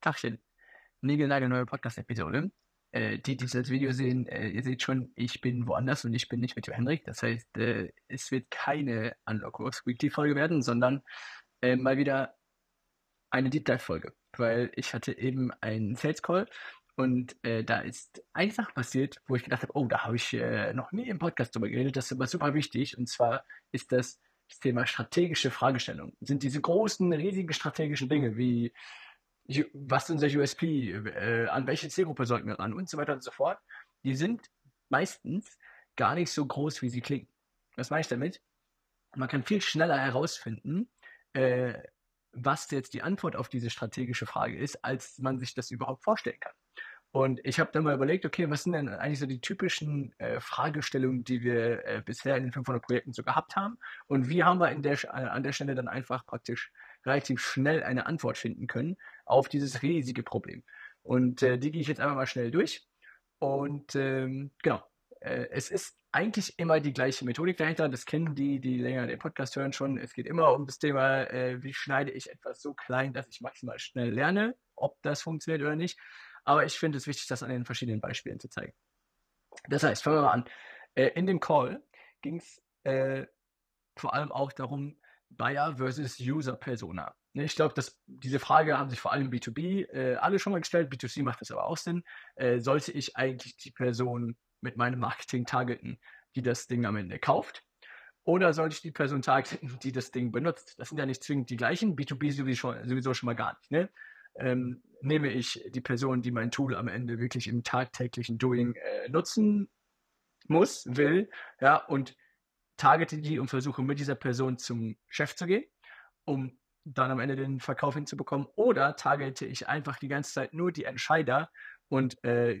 Tachchen. neue Podcast-Episode. Äh, die, die das Video sehen, äh, ihr seht schon, ich bin woanders und ich bin nicht mit Henrik. Das heißt, äh, es wird keine Unlock Works Weekly Folge werden, sondern äh, mal wieder eine Deep Dive Folge. Weil ich hatte eben einen Sales Call und äh, da ist eine Sache passiert, wo ich gedacht habe, oh, da habe ich äh, noch nie im Podcast drüber geredet. Das ist aber super wichtig. Und zwar ist das das Thema strategische Fragestellungen. Sind diese großen, riesigen strategischen Dinge wie was ist unser USP, äh, an welche Zielgruppe sollten wir ran und so weiter und so fort, die sind meistens gar nicht so groß, wie sie klingen. Was meine ich damit? Man kann viel schneller herausfinden, äh, was jetzt die Antwort auf diese strategische Frage ist, als man sich das überhaupt vorstellen kann. Und ich habe dann mal überlegt, okay, was sind denn eigentlich so die typischen äh, Fragestellungen, die wir äh, bisher in den 500 Projekten so gehabt haben? Und wie haben wir der, äh, an der Stelle dann einfach praktisch relativ schnell eine Antwort finden können auf dieses riesige Problem? Und äh, die gehe ich jetzt einfach mal schnell durch. Und ähm, genau, äh, es ist eigentlich immer die gleiche Methodik dahinter. Das kennen die, die länger den Podcast hören schon. Es geht immer um das Thema, äh, wie schneide ich etwas so klein, dass ich maximal schnell lerne, ob das funktioniert oder nicht. Aber ich finde es wichtig, das an den verschiedenen Beispielen zu zeigen. Das heißt, fangen wir mal an. Äh, in dem Call ging es äh, vor allem auch darum, Buyer versus User Persona. Ne, ich glaube, diese Frage haben sich vor allem B2B äh, alle schon mal gestellt. B2C macht das aber auch Sinn. Äh, sollte ich eigentlich die Person mit meinem Marketing targeten, die das Ding am Ende kauft? Oder sollte ich die Person targeten, die das Ding benutzt? Das sind ja nicht zwingend die gleichen. B2B sowieso, sowieso schon mal gar nicht. Ne? ähm, nehme ich die Person, die mein Tool am Ende wirklich im tagtäglichen Doing äh, nutzen muss, will, ja, und targete die und versuche mit dieser Person zum Chef zu gehen, um dann am Ende den Verkauf hinzubekommen. Oder targete ich einfach die ganze Zeit nur die Entscheider und äh,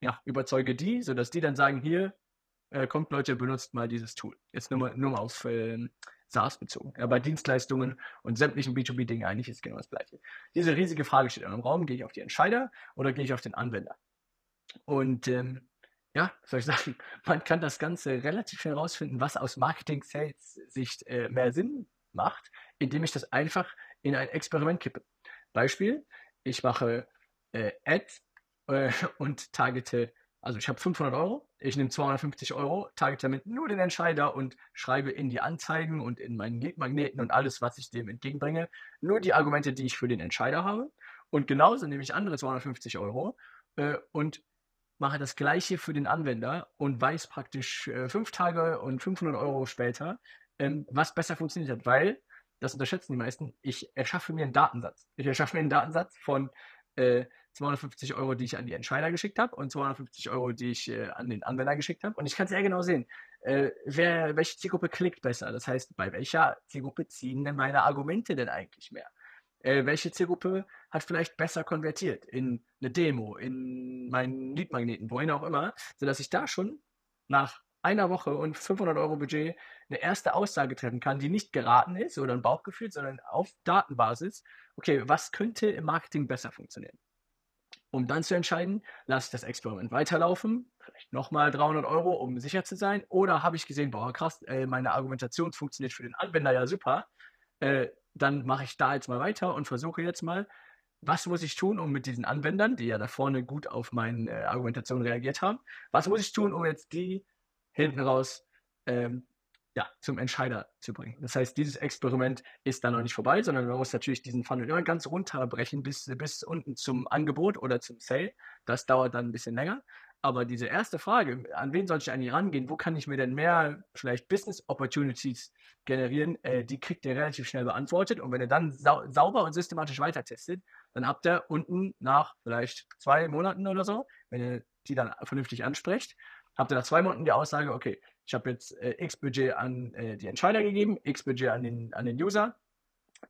ja, überzeuge die, sodass die dann sagen, hier, äh, kommt Leute, benutzt mal dieses Tool. Jetzt nur mal, nur mal auf äh, SaaS bezogen. Ja, bei Dienstleistungen und sämtlichen B2B-Dingen eigentlich ist genau das Gleiche. Diese riesige Frage steht im Raum, gehe ich auf die Entscheider oder gehe ich auf den Anwender? Und ähm, ja, soll ich sagen, man kann das Ganze relativ schnell herausfinden, was aus Marketing-Sales-Sicht äh, mehr Sinn macht, indem ich das einfach in ein Experiment kippe. Beispiel, ich mache äh, Ads äh, und targete also ich habe 500 Euro, ich nehme 250 Euro, target damit nur den Entscheider und schreibe in die Anzeigen und in meinen Leadmagneten und alles, was ich dem entgegenbringe, nur die Argumente, die ich für den Entscheider habe. Und genauso nehme ich andere 250 Euro äh, und mache das gleiche für den Anwender und weiß praktisch äh, fünf Tage und 500 Euro später, ähm, was besser funktioniert hat, weil, das unterschätzen die meisten, ich erschaffe mir einen Datensatz. Ich erschaffe mir einen Datensatz von äh, 250 Euro, die ich an die Entscheider geschickt habe und 250 Euro, die ich äh, an den Anwender geschickt habe. Und ich kann sehr genau sehen, äh, wer, welche Zielgruppe klickt besser. Das heißt, bei welcher Zielgruppe ziehen denn meine Argumente denn eigentlich mehr? Äh, welche Zielgruppe hat vielleicht besser konvertiert in eine Demo, in meinen Leadmagneten, wohin auch immer, sodass ich da schon nach einer Woche und 500 Euro Budget eine erste Aussage treffen kann, die nicht geraten ist oder ein Bauchgefühl, sondern auf Datenbasis. Okay, was könnte im Marketing besser funktionieren? um dann zu entscheiden, lasse ich das Experiment weiterlaufen, vielleicht nochmal 300 Euro, um sicher zu sein, oder habe ich gesehen, boah, krass, äh, meine Argumentation funktioniert für den Anwender ja super, äh, dann mache ich da jetzt mal weiter und versuche jetzt mal, was muss ich tun, um mit diesen Anwendern, die ja da vorne gut auf meine äh, Argumentation reagiert haben, was muss ich tun, um jetzt die hinten raus ähm, ja, zum Entscheider zu bringen. Das heißt, dieses Experiment ist da noch nicht vorbei, sondern man muss natürlich diesen Funnel immer ganz runterbrechen bis, bis unten zum Angebot oder zum Sale. Das dauert dann ein bisschen länger. Aber diese erste Frage, an wen soll ich eigentlich rangehen? Wo kann ich mir denn mehr vielleicht Business Opportunities generieren? Äh, die kriegt ihr relativ schnell beantwortet. Und wenn ihr dann sau sauber und systematisch weiter testet, dann habt ihr unten nach vielleicht zwei Monaten oder so, wenn ihr die dann vernünftig ansprecht, habt ihr nach zwei Monaten die Aussage, okay, ich habe jetzt äh, X Budget an äh, die Entscheider gegeben, X Budget an den, an den User.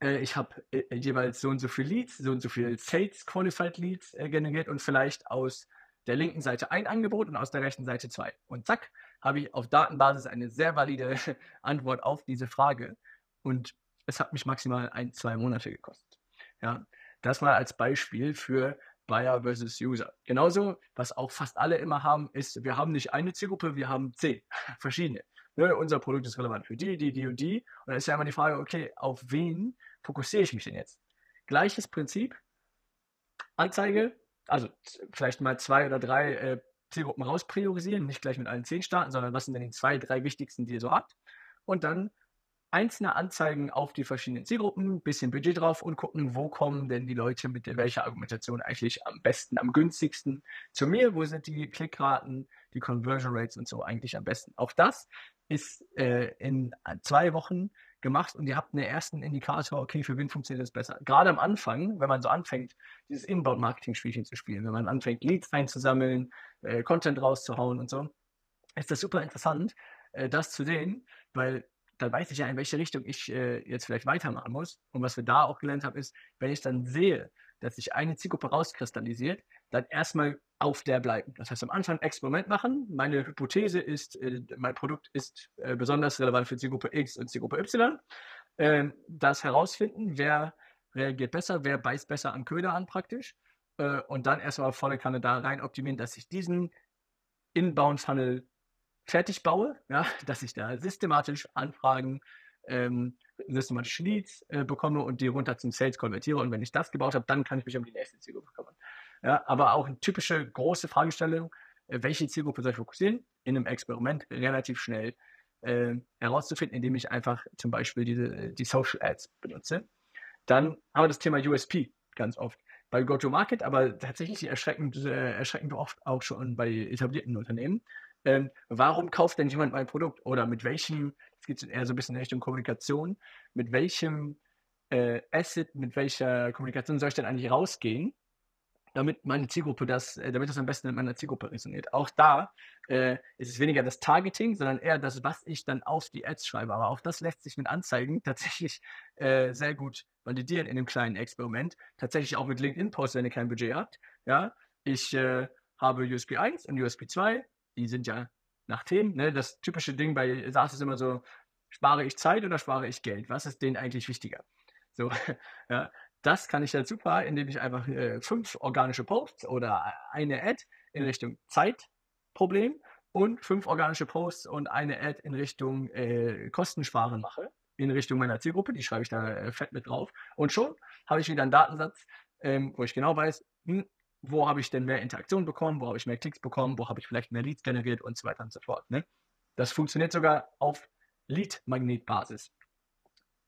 Äh, ich habe äh, jeweils so und so viel Leads, so und so viel Sales Qualified Leads äh, generiert und vielleicht aus der linken Seite ein Angebot und aus der rechten Seite zwei. Und zack, habe ich auf Datenbasis eine sehr valide Antwort auf diese Frage. Und es hat mich maximal ein, zwei Monate gekostet. Ja, das mal als Beispiel für Buyer versus User. Genauso, was auch fast alle immer haben, ist, wir haben nicht eine Zielgruppe, wir haben zehn verschiedene. Ne, unser Produkt ist relevant für die, die, die und die. Und dann ist ja immer die Frage, okay, auf wen fokussiere ich mich denn jetzt? Gleiches Prinzip, Anzeige, also vielleicht mal zwei oder drei äh, Zielgruppen rauspriorisieren, nicht gleich mit allen zehn starten, sondern was sind denn die zwei, drei wichtigsten, die ihr so habt. Und dann einzelne Anzeigen auf die verschiedenen Zielgruppen, ein bisschen Budget drauf und gucken, wo kommen denn die Leute mit welcher Argumentation eigentlich am besten, am günstigsten zu mir, wo sind die Klickraten, die Conversion Rates und so eigentlich am besten. Auch das ist äh, in zwei Wochen gemacht und ihr habt einen ersten Indikator, okay, für wen funktioniert das besser. Gerade am Anfang, wenn man so anfängt, dieses Inbound-Marketing-Spielchen zu spielen, wenn man anfängt, Leads einzusammeln, äh, Content rauszuhauen und so, ist das super interessant, äh, das zu sehen, weil dann weiß ich ja, in welche Richtung ich äh, jetzt vielleicht weitermachen muss. Und was wir da auch gelernt haben, ist, wenn ich dann sehe, dass sich eine Zielgruppe rauskristallisiert, dann erstmal auf der bleiben. Das heißt, am Anfang Experiment machen. Meine Hypothese ist, äh, mein Produkt ist äh, besonders relevant für Zielgruppe X und Zielgruppe Y. Ähm, das herausfinden, wer reagiert besser, wer beißt besser am Köder an praktisch. Äh, und dann erstmal volle Kanne da rein optimieren, dass ich diesen Inbound-Funnel fertig baue, ja, dass ich da systematisch Anfragen, ähm, systematisch Leads äh, bekomme und die runter zum Sales konvertiere. Und wenn ich das gebaut habe, dann kann ich mich um die nächste Zielgruppe kümmern. Ja, aber auch eine typische große Fragestellung, äh, welche Zielgruppe soll ich fokussieren? In einem Experiment relativ schnell äh, herauszufinden, indem ich einfach zum Beispiel diese, die Social Ads benutze. Dann haben wir das Thema USP ganz oft bei Go-to-Market, aber tatsächlich erschreckend, äh, erschreckend oft auch schon bei etablierten Unternehmen. Ähm, warum kauft denn jemand mein Produkt? Oder mit welchem, es geht eher so ein bisschen in Richtung Kommunikation, mit welchem äh, Asset, mit welcher Kommunikation soll ich denn eigentlich rausgehen? damit meine Zielgruppe das, äh, damit das am besten in meiner Zielgruppe resoniert. Auch da äh, ist es weniger das Targeting, sondern eher das, was ich dann auf die Ads schreibe. Aber auch das lässt sich mit Anzeigen tatsächlich äh, sehr gut validieren in einem kleinen Experiment. Tatsächlich auch mit LinkedIn-Posts, wenn ihr kein Budget habt. Ja, ich äh, habe USB 1 und USB 2. Die sind ja nach Themen. Ne? Das typische Ding bei SaaS ist immer so, spare ich Zeit oder spare ich Geld? Was ist denen eigentlich wichtiger? So, ja, das kann ich dann super, indem ich einfach äh, fünf organische Posts oder eine Ad in Richtung Zeitproblem und fünf organische Posts und eine Ad in Richtung äh, Kostensparen mache, in Richtung meiner Zielgruppe. Die schreibe ich da äh, fett mit drauf. Und schon habe ich wieder einen Datensatz, ähm, wo ich genau weiß, hm, wo habe ich denn mehr Interaktion bekommen, wo habe ich mehr Klicks bekommen, wo habe ich vielleicht mehr Leads generiert und so weiter und so fort. Ne? Das funktioniert sogar auf Lead-Magnet-Basis.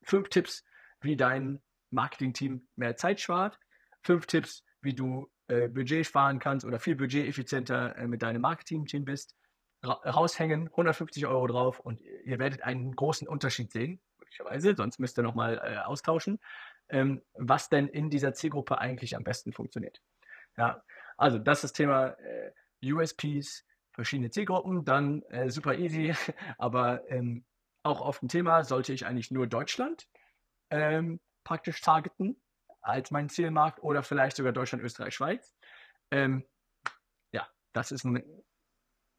Fünf Tipps, wie dein Marketing-Team mehr Zeit spart. Fünf Tipps, wie du äh, Budget sparen kannst oder viel Budget effizienter äh, mit deinem Marketing-Team bist. Ra raushängen, 150 Euro drauf und ihr werdet einen großen Unterschied sehen, möglicherweise, sonst müsst ihr nochmal äh, austauschen, ähm, was denn in dieser Zielgruppe eigentlich am besten funktioniert. Ja, also das ist Thema äh, USPs, verschiedene Zielgruppen, dann äh, super easy, aber ähm, auch oft ein Thema, sollte ich eigentlich nur Deutschland ähm, praktisch targeten als mein Zielmarkt oder vielleicht sogar Deutschland, Österreich, Schweiz. Ähm, ja, das ist ein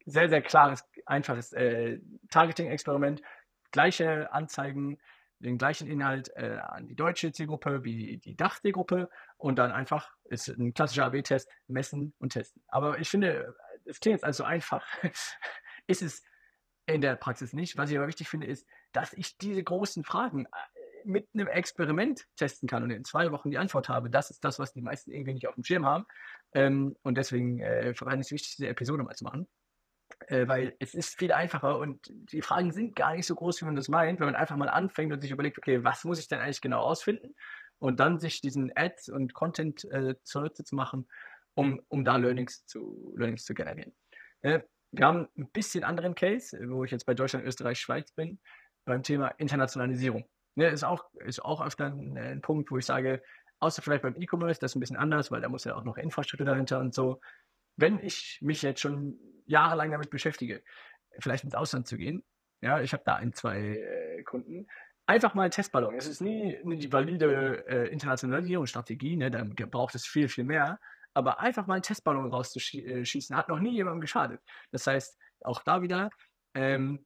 sehr, sehr klares, einfaches äh, Targeting-Experiment. Gleiche Anzeigen, den gleichen Inhalt äh, an die deutsche Zielgruppe wie die Dach-Zielgruppe und dann einfach ist ein klassischer AB-Test, messen und testen. Aber ich finde, es klingt jetzt also einfach, ist es in der Praxis nicht. Was ich aber wichtig finde, ist, dass ich diese großen Fragen mit einem Experiment testen kann und in zwei Wochen die Antwort habe, das ist das, was die meisten irgendwie nicht auf dem Schirm haben. Ähm, und deswegen äh, fand ich es wichtig, diese Episode mal zu machen. Äh, weil es ist viel einfacher und die Fragen sind gar nicht so groß, wie man das meint, wenn man einfach mal anfängt und sich überlegt, okay, was muss ich denn eigentlich genau ausfinden? Und dann sich diesen Ads und Content äh, zunutze zu machen, um, um da Learnings zu, Learnings zu generieren. Äh, wir haben ein bisschen anderen Case, wo ich jetzt bei Deutschland, Österreich, Schweiz bin, beim Thema Internationalisierung. Ne, ist, auch, ist auch öfter ein, ein Punkt, wo ich sage, außer vielleicht beim E-Commerce, das ist ein bisschen anders, weil da muss ja auch noch Infrastruktur dahinter und so. Wenn ich mich jetzt schon jahrelang damit beschäftige, vielleicht ins Ausland zu gehen, ja, ich habe da ein, zwei äh, Kunden, einfach mal ein Testballon. Es ist nie die valide äh, Internationalisierungsstrategie, ne, da braucht es viel, viel mehr. Aber einfach mal einen Testballon rauszuschießen, hat noch nie jemandem geschadet. Das heißt, auch da wieder ähm,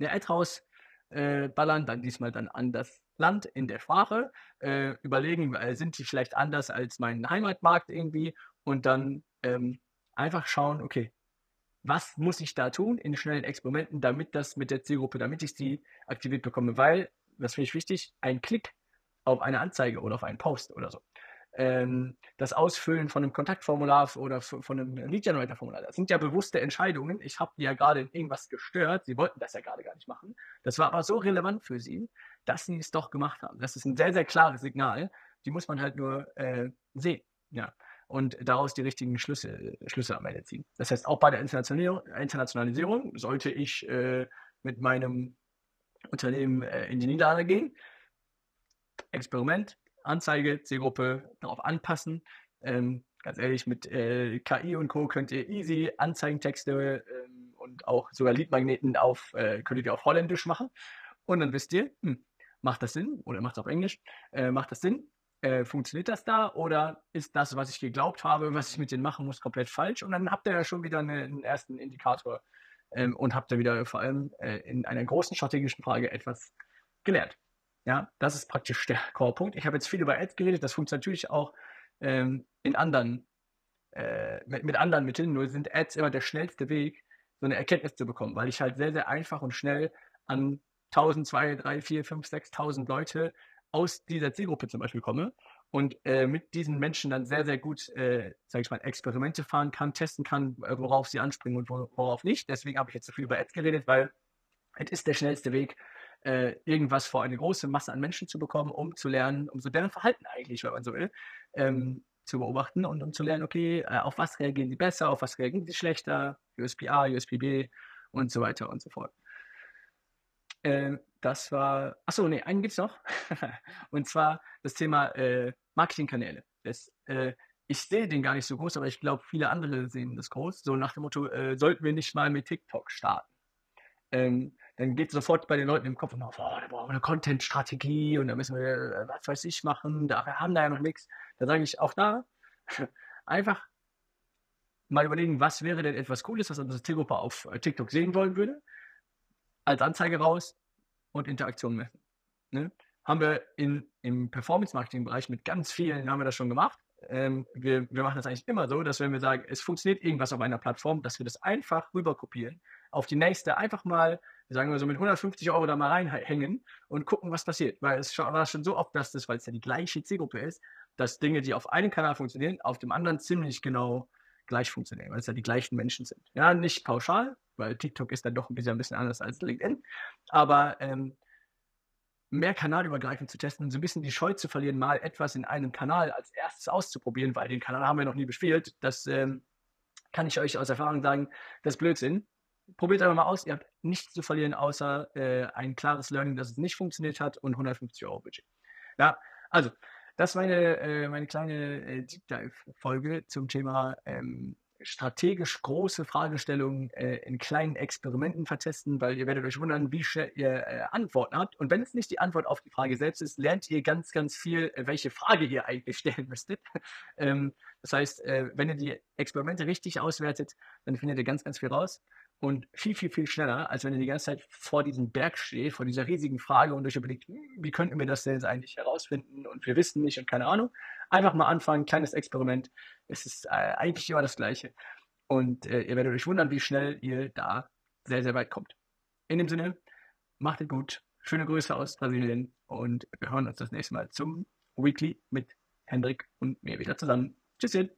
eine Ad raus, äh, dann diesmal dann an das Land in der Sprache, äh, überlegen, äh, sind die vielleicht anders als mein Heimatmarkt irgendwie und dann ähm, einfach schauen, okay, was muss ich da tun in schnellen Experimenten, damit das mit der Zielgruppe, damit ich sie aktiviert bekomme, weil, das finde ich wichtig, ein Klick auf eine Anzeige oder auf einen Post oder so ähm, das Ausfüllen von einem Kontaktformular oder von einem Lead-Generator-Formular. Das sind ja bewusste Entscheidungen. Ich habe die ja gerade in irgendwas gestört. Sie wollten das ja gerade gar nicht machen. Das war aber so relevant für sie, dass sie es doch gemacht haben. Das ist ein sehr, sehr klares Signal. Die muss man halt nur äh, sehen. Ja. Und daraus die richtigen Schlüsse, Schlüsse am Ende ziehen. Das heißt, auch bei der Internationalisierung sollte ich äh, mit meinem Unternehmen äh, in die Niederlande gehen. Experiment, Anzeige, Zielgruppe darauf anpassen. Ähm, ganz ehrlich, mit äh, KI und Co. könnt ihr easy Anzeigentexte ähm, und auch sogar Leadmagneten auf, äh, könnt ihr auf Holländisch machen. Und dann wisst ihr, hm, macht das Sinn oder macht es auf Englisch, äh, macht das Sinn? Äh, funktioniert das da oder ist das, was ich geglaubt habe, was ich mit denen machen muss, komplett falsch? Und dann habt ihr ja schon wieder eine, einen ersten Indikator ähm, und habt ihr wieder vor allem äh, in einer großen strategischen Frage etwas gelernt. Ja, das ist praktisch der Core-Punkt. Ich habe jetzt viel über Ads geredet, das funktioniert natürlich auch ähm, in anderen, äh, mit, mit, anderen Mitteln, nur sind Ads immer der schnellste Weg, so eine Erkenntnis zu bekommen, weil ich halt sehr, sehr einfach und schnell an 1000, 2, 3, 4, 5, 6.000 Leute aus dieser Zielgruppe zum Beispiel komme und äh, mit diesen Menschen dann sehr, sehr gut, äh, sage ich mal, Experimente fahren kann, testen kann, äh, worauf sie anspringen und worauf nicht. Deswegen habe ich jetzt so viel über Ads geredet, weil es ist der schnellste Weg, äh, irgendwas vor eine große Masse an Menschen zu bekommen, um zu lernen, um so deren Verhalten eigentlich, wenn man so will, ähm, zu beobachten und um zu lernen, okay, äh, auf was reagieren sie besser, auf was reagieren sie schlechter, USP A, USP B und so weiter und so fort. Äh, das war, achso, nee, einen gibt es noch. und zwar das Thema äh, Marketingkanäle. Das, äh, ich sehe den gar nicht so groß, aber ich glaube, viele andere sehen das groß. So nach dem Motto, äh, sollten wir nicht mal mit TikTok starten? Ähm, dann geht sofort bei den Leuten im Kopf immer, oh, da brauchen wir eine Content-Strategie und da müssen wir, äh, was weiß ich, machen, da haben da ja noch nichts. Da sage ich auch da, einfach mal überlegen, was wäre denn etwas Cooles, was unsere Zielgruppe auf äh, TikTok sehen wollen würde, als Anzeige raus und Interaktion messen. Ne? Haben wir in, im Performance-Marketing-Bereich mit ganz vielen, haben wir das schon gemacht. Ähm, wir, wir machen das eigentlich immer so, dass wenn wir sagen, es funktioniert irgendwas auf einer Plattform, dass wir das einfach rüber kopieren auf die nächste, einfach mal, sagen wir so, mit 150 Euro da mal reinhängen und gucken, was passiert. Weil es war schon so oft, dass das, weil es ja die gleiche Zielgruppe ist, dass Dinge, die auf einem Kanal funktionieren, auf dem anderen ziemlich genau gleich funktionieren, weil es ja die gleichen Menschen sind. Ja, nicht pauschal, weil TikTok ist dann doch ein bisschen, ein bisschen anders als LinkedIn, aber ähm, mehr kanalübergreifend zu testen und so ein bisschen die Scheu zu verlieren, mal etwas in einem Kanal als erstes auszuprobieren, weil den Kanal haben wir noch nie bespielt. Das ähm, kann ich euch aus Erfahrung sagen, das ist Blödsinn. Probiert einfach mal aus, ihr habt nichts zu verlieren, außer äh, ein klares Learning, dass es nicht funktioniert hat und 150 Euro Budget. Ja, also das war meine, äh, meine kleine äh, Deep Dive-Folge zum Thema ähm, strategisch große Fragestellungen äh, in kleinen Experimenten vertesten, weil ihr werdet euch wundern, wie schnell ihr äh, Antworten habt. Und wenn es nicht die Antwort auf die Frage selbst ist, lernt ihr ganz, ganz viel, äh, welche Frage ihr eigentlich stellen müsstet. ähm, das heißt, äh, wenn ihr die Experimente richtig auswertet, dann findet ihr ganz, ganz viel raus und viel, viel, viel schneller, als wenn ihr die ganze Zeit vor diesem Berg steht, vor dieser riesigen Frage und euch überlegt, hm, wie könnten wir das denn jetzt eigentlich herausfinden und wir wissen nicht und keine Ahnung. Einfach mal anfangen, kleines Experiment. Es ist äh, eigentlich immer das Gleiche. Und äh, ihr werdet euch wundern, wie schnell ihr da sehr, sehr weit kommt. In dem Sinne, macht es gut. Schöne Grüße aus Brasilien und wir hören uns das nächste Mal zum Weekly mit Hendrik und mir wieder zusammen. Tschüsschen.